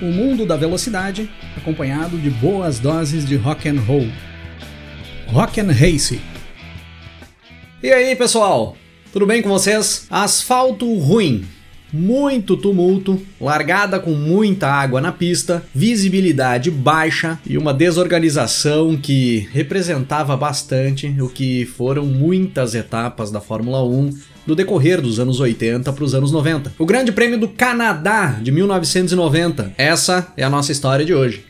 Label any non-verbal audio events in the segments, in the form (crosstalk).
O mundo da velocidade, acompanhado de boas doses de rock and roll. Rock and Race. E aí, pessoal? Tudo bem com vocês? Asfalto ruim, muito tumulto, largada com muita água na pista, visibilidade baixa e uma desorganização que representava bastante o que foram muitas etapas da Fórmula 1 no decorrer dos anos 80 para os anos 90. O Grande Prêmio do Canadá de 1990. Essa é a nossa história de hoje.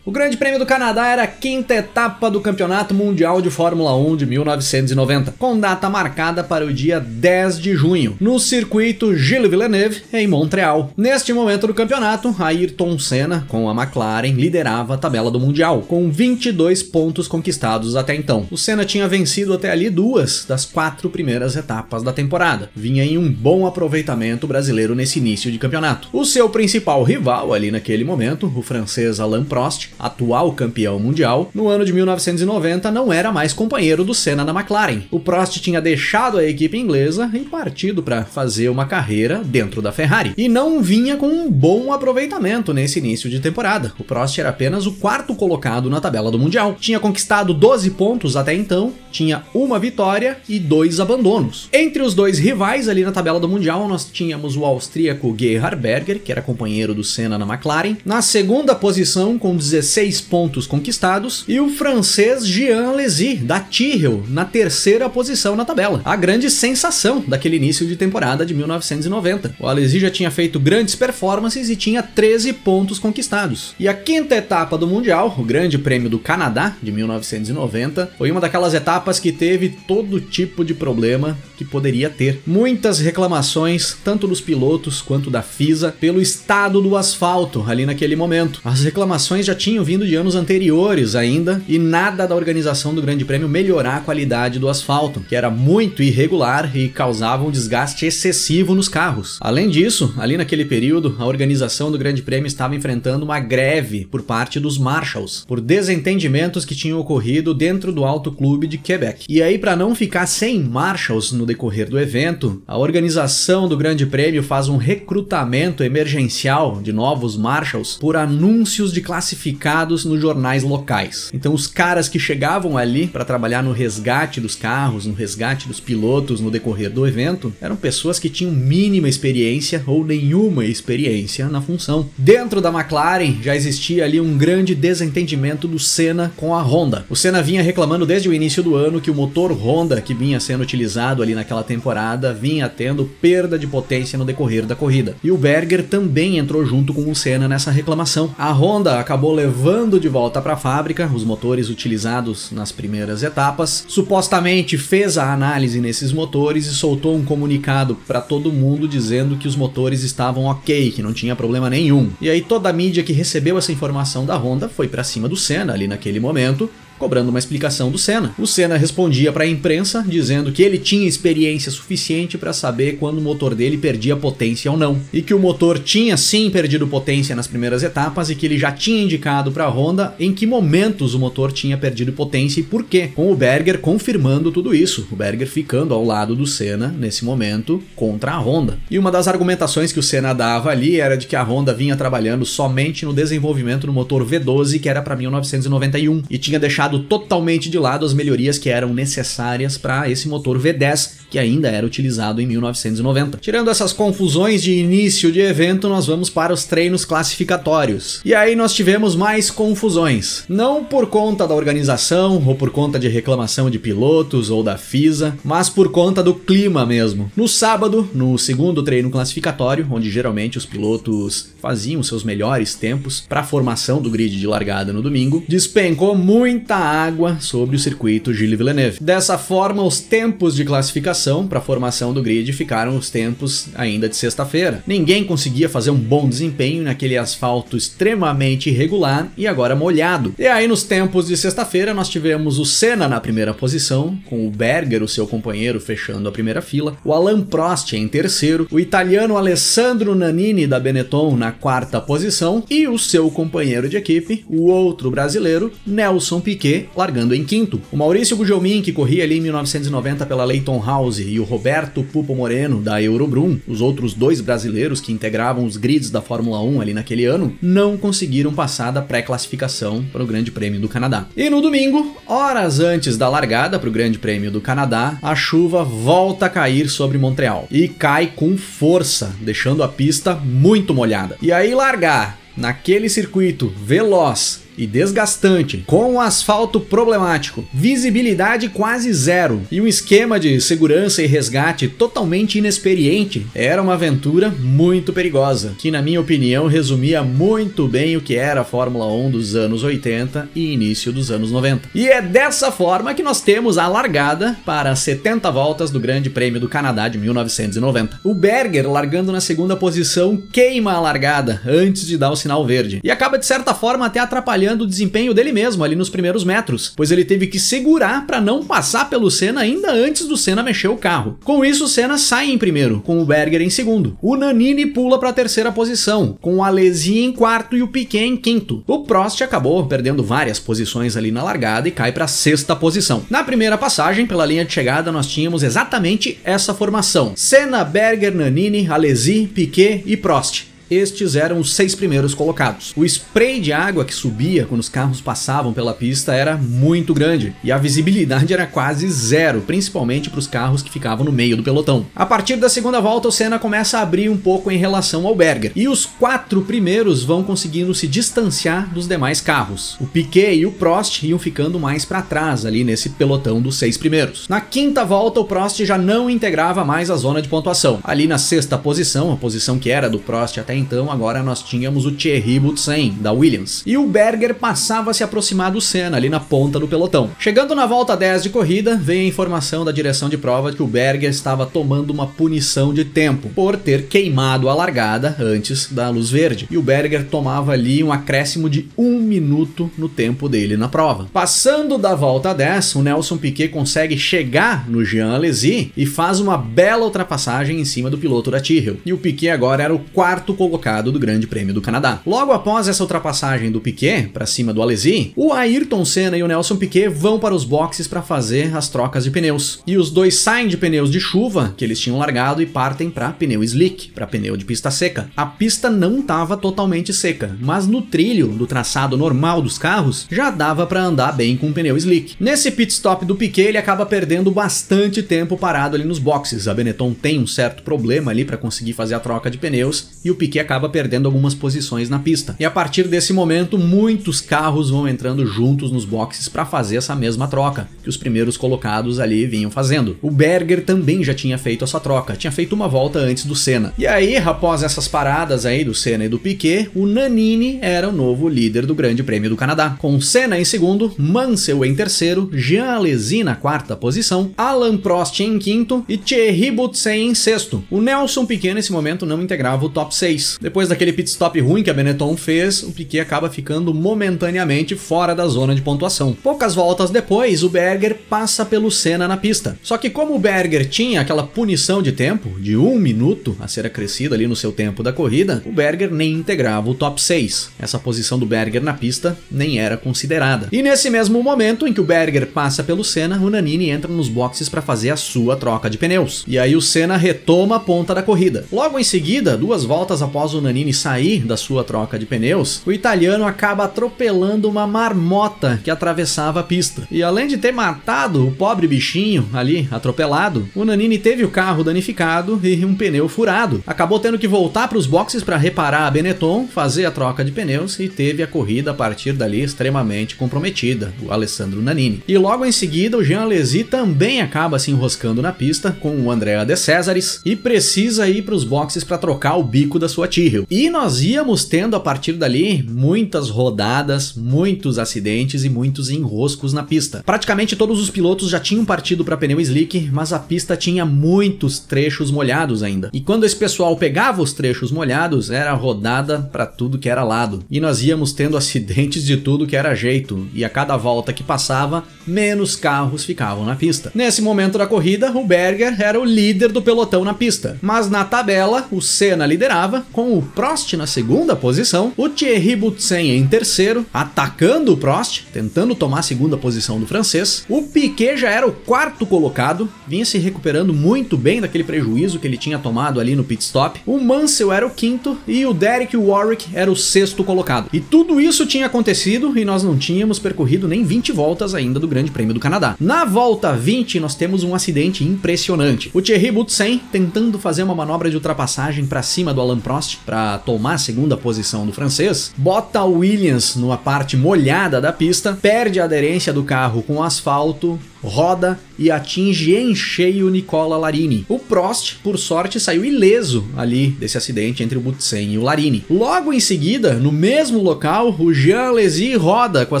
O Grande Prêmio do Canadá era a quinta etapa do Campeonato Mundial de Fórmula 1 de 1990, com data marcada para o dia 10 de junho, no circuito Gilles Villeneuve, em Montreal. Neste momento do campeonato, Ayrton Senna, com a McLaren, liderava a tabela do Mundial, com 22 pontos conquistados até então. O Senna tinha vencido até ali duas das quatro primeiras etapas da temporada. Vinha em um bom aproveitamento brasileiro nesse início de campeonato. O seu principal rival ali naquele momento, o francês Alain Prost, atual campeão mundial, no ano de 1990 não era mais companheiro do Senna na McLaren. O Prost tinha deixado a equipe inglesa e partido para fazer uma carreira dentro da Ferrari. E não vinha com um bom aproveitamento nesse início de temporada. O Prost era apenas o quarto colocado na tabela do Mundial. Tinha conquistado 12 pontos até então, tinha uma vitória e dois abandonos. Entre os dois rivais ali na tabela do Mundial, nós tínhamos o austríaco Gerhard Berger, que era companheiro do Senna na McLaren, na segunda posição com 16 16 pontos conquistados, e o francês Jean Alesi, da Tyrrell, na terceira posição na tabela. A grande sensação daquele início de temporada de 1990. O Alesi já tinha feito grandes performances e tinha 13 pontos conquistados. E a quinta etapa do Mundial, o Grande Prêmio do Canadá, de 1990, foi uma daquelas etapas que teve todo tipo de problema que poderia ter. Muitas reclamações, tanto dos pilotos quanto da FISA, pelo estado do asfalto ali naquele momento. As reclamações já tinham vindo de anos anteriores ainda e nada da organização do Grande Prêmio melhorar a qualidade do asfalto, que era muito irregular e causava um desgaste excessivo nos carros. Além disso, ali naquele período, a organização do Grande Prêmio estava enfrentando uma greve por parte dos Marshals por desentendimentos que tinham ocorrido dentro do Alto Clube de Quebec. E aí, para não ficar sem Marshals no decorrer do evento, a organização do Grande Prêmio faz um recrutamento emergencial de novos Marshals por anúncios de classificação publicados nos jornais locais. Então os caras que chegavam ali para trabalhar no resgate dos carros, no resgate dos pilotos no decorrer do evento, eram pessoas que tinham mínima experiência ou nenhuma experiência na função. Dentro da McLaren já existia ali um grande desentendimento do Senna com a Honda. O Senna vinha reclamando desde o início do ano que o motor Honda que vinha sendo utilizado ali naquela temporada vinha tendo perda de potência no decorrer da corrida. E o Berger também entrou junto com o Senna nessa reclamação. A Honda acabou levando levando de volta para a fábrica os motores utilizados nas primeiras etapas. Supostamente fez a análise nesses motores e soltou um comunicado para todo mundo dizendo que os motores estavam ok, que não tinha problema nenhum. E aí toda a mídia que recebeu essa informação da Honda foi para cima do Senna ali naquele momento cobrando uma explicação do Senna. O Senna respondia para a imprensa dizendo que ele tinha experiência suficiente para saber quando o motor dele perdia potência ou não, e que o motor tinha sim perdido potência nas primeiras etapas e que ele já tinha indicado para a Honda em que momentos o motor tinha perdido potência e por quê, com o Berger confirmando tudo isso, o Berger ficando ao lado do Senna nesse momento contra a Honda. E uma das argumentações que o Senna dava ali era de que a Honda vinha trabalhando somente no desenvolvimento do motor V12 que era para 1991 e tinha deixado deixado totalmente de lado as melhorias que eram necessárias para esse motor V10 que ainda era utilizado em 1990. Tirando essas confusões de início de evento, nós vamos para os treinos classificatórios. E aí nós tivemos mais confusões. Não por conta da organização ou por conta de reclamação de pilotos ou da FISA, mas por conta do clima mesmo. No sábado, no segundo treino classificatório, onde geralmente os pilotos faziam seus melhores tempos para a formação do grid de largada no domingo, despencou muita água sobre o circuito Gilles Villeneuve. Dessa forma, os tempos de classificação para a formação do grid ficaram os tempos ainda de sexta-feira. Ninguém conseguia fazer um bom desempenho naquele asfalto extremamente irregular e agora molhado. E aí, nos tempos de sexta-feira, nós tivemos o Senna na primeira posição, com o Berger, o seu companheiro, fechando a primeira fila, o Alan Prost em terceiro, o italiano Alessandro Nannini da Benetton na quarta posição e o seu companheiro de equipe, o outro brasileiro, Nelson Piquet, largando em quinto. O Maurício Gugelmin, que corria ali em 1990 pela Leighton House, e o Roberto Pupo Moreno da Eurobrum, os outros dois brasileiros que integravam os grids da Fórmula 1 ali naquele ano, não conseguiram passar da pré-classificação para o Grande Prêmio do Canadá. E no domingo, horas antes da largada para o Grande Prêmio do Canadá, a chuva volta a cair sobre Montreal e cai com força, deixando a pista muito molhada. E aí largar naquele circuito veloz e desgastante, com um asfalto problemático, visibilidade quase zero e um esquema de segurança e resgate totalmente inexperiente, era uma aventura muito perigosa, que na minha opinião resumia muito bem o que era a Fórmula 1 dos anos 80 e início dos anos 90. E é dessa forma que nós temos a largada para 70 voltas do Grande Prêmio do Canadá de 1990. O Berger, largando na segunda posição, queima a largada antes de dar o sinal verde e acaba de certa forma até atrapalhando avaliando o desempenho dele mesmo ali nos primeiros metros, pois ele teve que segurar para não passar pelo Senna ainda antes do Senna mexer o carro. Com isso, o Senna sai em primeiro, com o Berger em segundo. O Nanini pula para a terceira posição, com o Alesi em quarto e o Piquet em quinto. O Prost acabou perdendo várias posições ali na largada e cai para a sexta posição. Na primeira passagem pela linha de chegada, nós tínhamos exatamente essa formação: Senna, Berger, Nanini, Alesi, Piquet e Prost estes eram os seis primeiros colocados. O spray de água que subia quando os carros passavam pela pista era muito grande e a visibilidade era quase zero, principalmente para os carros que ficavam no meio do pelotão. A partir da segunda volta, o Senna começa a abrir um pouco em relação ao Berger e os quatro primeiros vão conseguindo se distanciar dos demais carros. O Piquet e o Prost iam ficando mais para trás ali nesse pelotão dos seis primeiros. Na quinta volta, o Prost já não integrava mais a zona de pontuação. Ali na sexta posição, a posição que era do Prost até então agora nós tínhamos o Thierry Boutsen, da Williams. E o Berger passava a se aproximar do Senna, ali na ponta do pelotão. Chegando na volta 10 de corrida, veio a informação da direção de prova que o Berger estava tomando uma punição de tempo, por ter queimado a largada antes da luz verde. E o Berger tomava ali um acréscimo de um minuto no tempo dele na prova. Passando da volta 10, o Nelson Piquet consegue chegar no Jean Alesi e faz uma bela ultrapassagem em cima do piloto da Tyrrell. E o Piquet agora era o quarto colocado colocado do Grande Prêmio do Canadá. Logo após essa ultrapassagem do Piquet para cima do Alesi, o Ayrton Senna e o Nelson Piquet vão para os boxes para fazer as trocas de pneus. E os dois saem de pneus de chuva que eles tinham largado e partem para pneu slick, para pneu de pista seca. A pista não estava totalmente seca, mas no trilho do traçado normal dos carros já dava para andar bem com o pneu slick. Nesse pit stop do Piquet, ele acaba perdendo bastante tempo parado ali nos boxes. A Benetton tem um certo problema ali para conseguir fazer a troca de pneus e o Piquet acaba perdendo algumas posições na pista. E a partir desse momento, muitos carros vão entrando juntos nos boxes para fazer essa mesma troca que os primeiros colocados ali vinham fazendo. O Berger também já tinha feito essa troca, tinha feito uma volta antes do Senna. E aí, após essas paradas aí do Senna e do Piquet, o Nanini era o novo líder do Grande Prêmio do Canadá, com Senna em segundo, Mansell em terceiro, Jean Alesi na quarta posição, Alan Prost em quinto e Thierry Boutsen em sexto. O Nelson Piquet nesse momento não integrava o top 6, depois daquele pit stop ruim que a Benetton fez, o Piquet acaba ficando momentaneamente fora da zona de pontuação. Poucas voltas depois, o Berger passa pelo Senna na pista. Só que como o Berger tinha aquela punição de tempo, de um minuto a ser acrescido ali no seu tempo da corrida, o Berger nem integrava o top 6. Essa posição do Berger na pista nem era considerada. E nesse mesmo momento em que o Berger passa pelo Senna, o Nanini entra nos boxes para fazer a sua troca de pneus. E aí o Senna retoma a ponta da corrida. Logo em seguida, duas voltas após após o Nanini sair da sua troca de pneus, o italiano acaba atropelando uma marmota que atravessava a pista. E além de ter matado o pobre bichinho ali atropelado, o Nanini teve o carro danificado e um pneu furado. Acabou tendo que voltar para os boxes para reparar a Benetton, fazer a troca de pneus e teve a corrida a partir dali extremamente comprometida, o Alessandro Nanini. E logo em seguida, o Jean Alesi também acaba se enroscando na pista com o Andrea De Cesaris e precisa ir para os boxes para trocar o bico da sua sua Tyrrell. E nós íamos tendo a partir dali muitas rodadas, muitos acidentes e muitos enroscos na pista. Praticamente todos os pilotos já tinham partido para pneu slick, mas a pista tinha muitos trechos molhados ainda. E quando esse pessoal pegava os trechos molhados, era rodada para tudo que era lado. E nós íamos tendo (laughs) acidentes de tudo que era jeito, e a cada volta que passava, menos carros ficavam na pista. Nesse momento da corrida, o Berger era o líder do pelotão na pista, mas na tabela o Senna liderava, com o Prost na segunda posição, o Thierry Boutsen em terceiro, atacando o Prost, tentando tomar a segunda posição do francês. O Piquet já era o quarto colocado, vinha se recuperando muito bem daquele prejuízo que ele tinha tomado ali no pit stop. O Mansell era o quinto e o Derek Warwick era o sexto colocado. E tudo isso tinha acontecido e nós não tínhamos percorrido nem 20 voltas ainda do Grande Prêmio do Canadá. Na volta 20, nós temos um acidente impressionante. O Thierry Boutsen tentando fazer uma manobra de ultrapassagem para cima do Alan Prost para tomar a segunda posição do francês, bota o Williams numa parte molhada da pista, perde a aderência do carro com o asfalto, roda e atinge em cheio Nicola Larini. O Prost, por sorte, saiu ileso ali desse acidente entre o Butsen e o Larini. Logo em seguida, no mesmo local, o Jean Alesi roda com a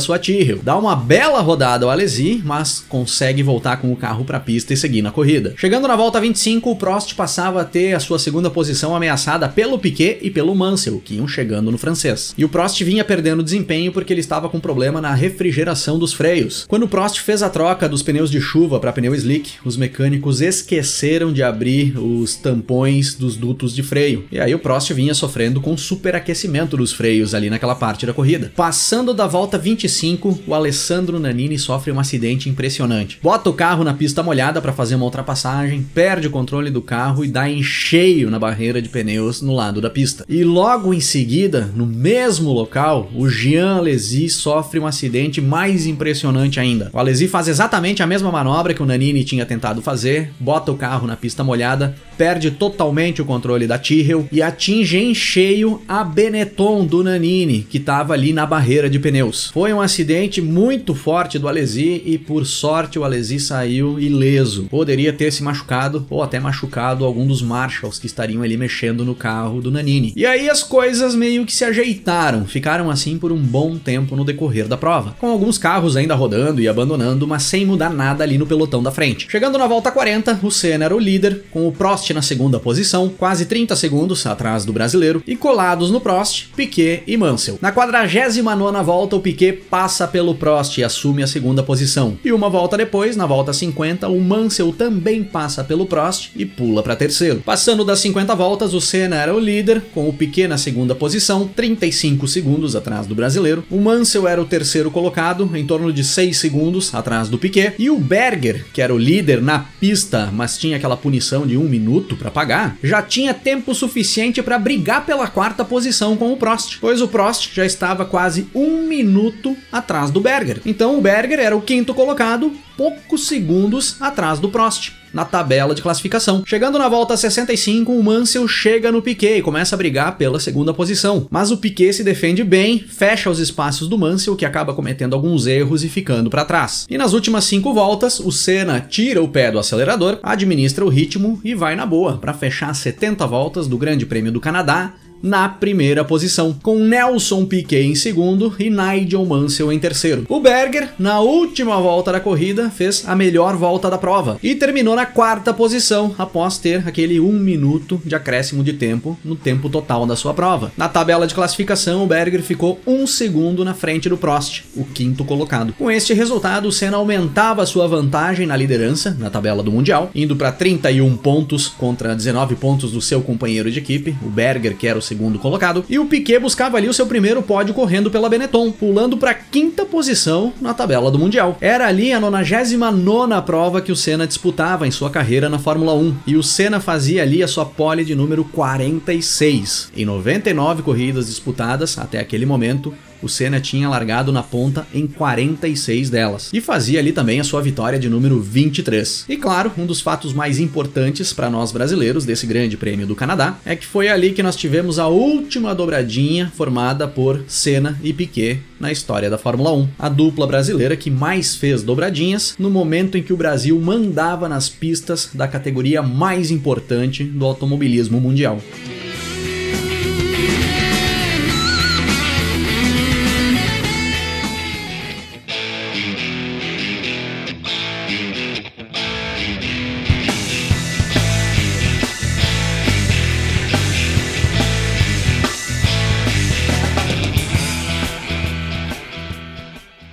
sua Tyrrell. Dá uma bela rodada ao Alesi, mas consegue voltar com o carro para a pista e seguir na corrida. Chegando na volta 25, o Prost passava a ter a sua segunda posição ameaçada pelo Piquet e pelo Mansell, que iam chegando no francês. E o Prost vinha perdendo desempenho porque ele estava com problema na refrigeração dos freios. Quando o Prost fez a troca dos pneus de chuva para pneu slick, os mecânicos esqueceram de abrir os tampões dos dutos de freio. E aí o Prost vinha sofrendo com superaquecimento dos freios ali naquela parte da corrida. Passando da volta 25, o Alessandro Nanini sofre um acidente impressionante. Bota o carro na pista molhada para fazer uma ultrapassagem, perde o controle do carro e dá em cheio na barreira de pneus no lado da pista. E logo em seguida, no mesmo local, o Jean Alesi sofre um acidente mais impressionante ainda. O Alesi faz exatamente a mesma manobra que o Nanini tinha tentado fazer, bota o carro na pista molhada, perde totalmente o controle da Tyrrell e atinge em cheio a Benetton do Nanini, que estava ali na barreira de pneus. Foi um acidente muito forte do Alesi e por sorte o Alesi saiu ileso. Poderia ter se machucado ou até machucado algum dos marshals que estariam ali mexendo no carro do Nanini. E aí as coisas meio que se ajeitaram, ficaram assim por um bom tempo no decorrer da prova, com alguns carros ainda rodando e abandonando, mas sem mudar nada ali no pelotão da frente. Chegando na volta 40, o Senna era o líder, com o Prost na segunda posição, quase 30 segundos atrás do brasileiro, e colados no Prost, Piquet e Mansell. Na 49 volta, o Piquet passa pelo Prost e assume a segunda posição. E uma volta depois, na volta 50, o Mansell também passa pelo Prost e pula para terceiro. Passando das 50 voltas, o Senna era o líder, com o Piquet na segunda posição, 35 segundos atrás do brasileiro. O Mansell era o terceiro colocado, em torno de 6 segundos atrás do Piquet. E o Berger, que era o líder na pista, mas tinha aquela punição de um minuto para pagar, já tinha tempo suficiente para brigar pela quarta posição com o Prost, pois o Prost já estava quase um minuto atrás do Berger. Então o Berger era o quinto colocado, poucos segundos atrás do Prost na tabela de classificação. Chegando na volta 65, o Mansell chega no Piquet e começa a brigar pela segunda posição. Mas o Piquet se defende bem, fecha os espaços do Mansell, que acaba cometendo alguns erros e ficando para trás. E nas últimas cinco voltas, o Senna tira o pé do acelerador, administra o ritmo e vai na boa para fechar 70 voltas do Grande Prêmio do Canadá na primeira posição, com Nelson Piquet em segundo e Nigel Mansell em terceiro. O Berger, na última volta da corrida, fez a melhor volta da prova e terminou na quarta posição após ter aquele um minuto de acréscimo de tempo no tempo total da sua prova. Na tabela de classificação, o Berger ficou um segundo na frente do Prost, o quinto colocado. Com este resultado, o Senna aumentava sua vantagem na liderança na tabela do Mundial, indo para 31 pontos contra 19 pontos do seu companheiro de equipe, o Berger, que era o segundo colocado, e o Piquet buscava ali o seu primeiro pódio correndo pela Benetton, pulando para quinta posição na tabela do Mundial. Era ali a 99 prova que o Senna disputava em sua carreira na Fórmula 1, e o Senna fazia ali a sua pole de número 46. Em 99 corridas disputadas até aquele momento, o Senna tinha largado na ponta em 46 delas e fazia ali também a sua vitória de número 23. E claro, um dos fatos mais importantes para nós brasileiros desse Grande Prêmio do Canadá é que foi ali que nós tivemos a última dobradinha formada por Senna e Piquet na história da Fórmula 1. A dupla brasileira que mais fez dobradinhas no momento em que o Brasil mandava nas pistas da categoria mais importante do automobilismo mundial.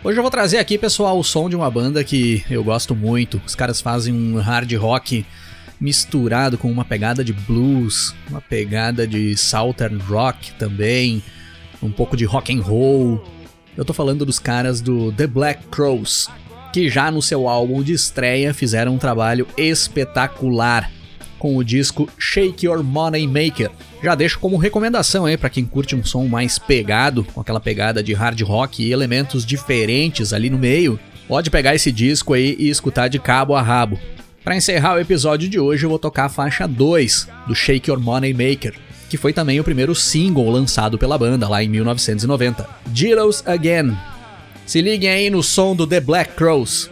Hoje eu vou trazer aqui, pessoal, o som de uma banda que eu gosto muito. Os caras fazem um hard rock misturado com uma pegada de blues, uma pegada de southern rock também, um pouco de rock and roll. Eu tô falando dos caras do The Black Crows, que já no seu álbum de estreia fizeram um trabalho espetacular com o disco Shake Your Money Maker. Já deixo como recomendação aí para quem curte um som mais pegado, com aquela pegada de hard rock e elementos diferentes ali no meio. Pode pegar esse disco aí e escutar de cabo a rabo. Para encerrar o episódio de hoje, eu vou tocar a faixa 2 do Shake Your Money Maker, que foi também o primeiro single lançado pela banda lá em 1990. Jittles Again. Se liguem aí no som do The Black Crows.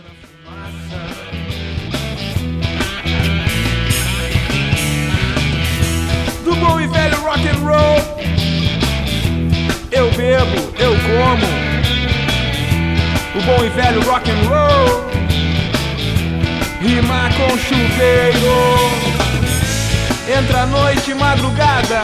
Bebo, eu como. O bom e velho rock and roll. Rimar com chuveiro. Entra noite, madrugada.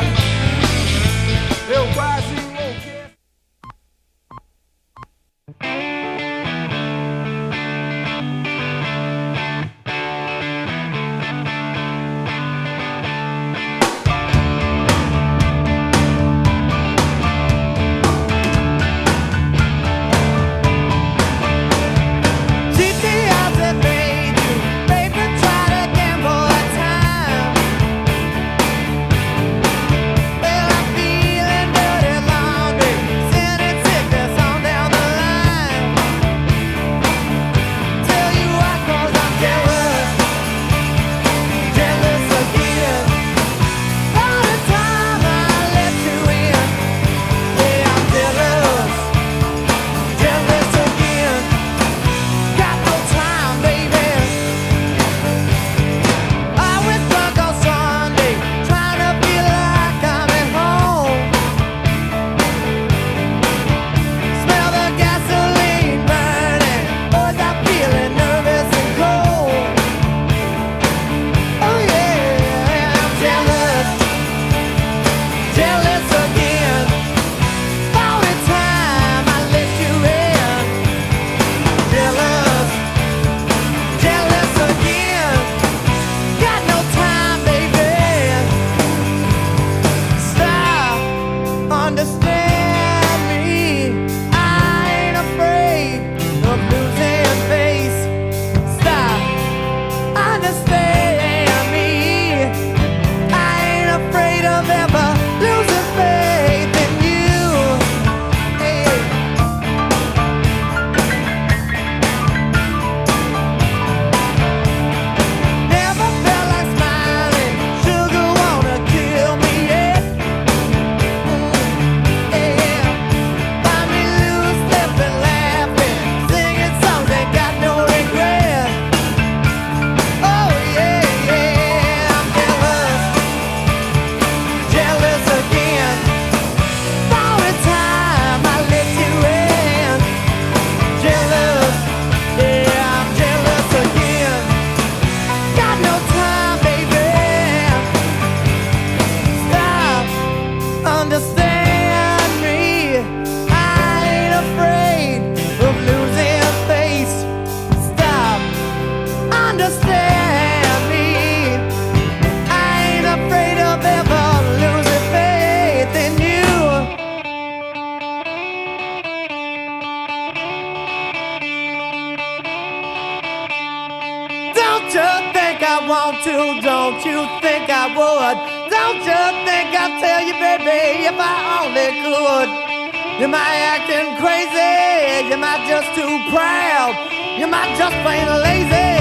would. Don't you think I'd tell you, baby, if I only could? You might acting crazy, you might just too proud, you might just plain lazy.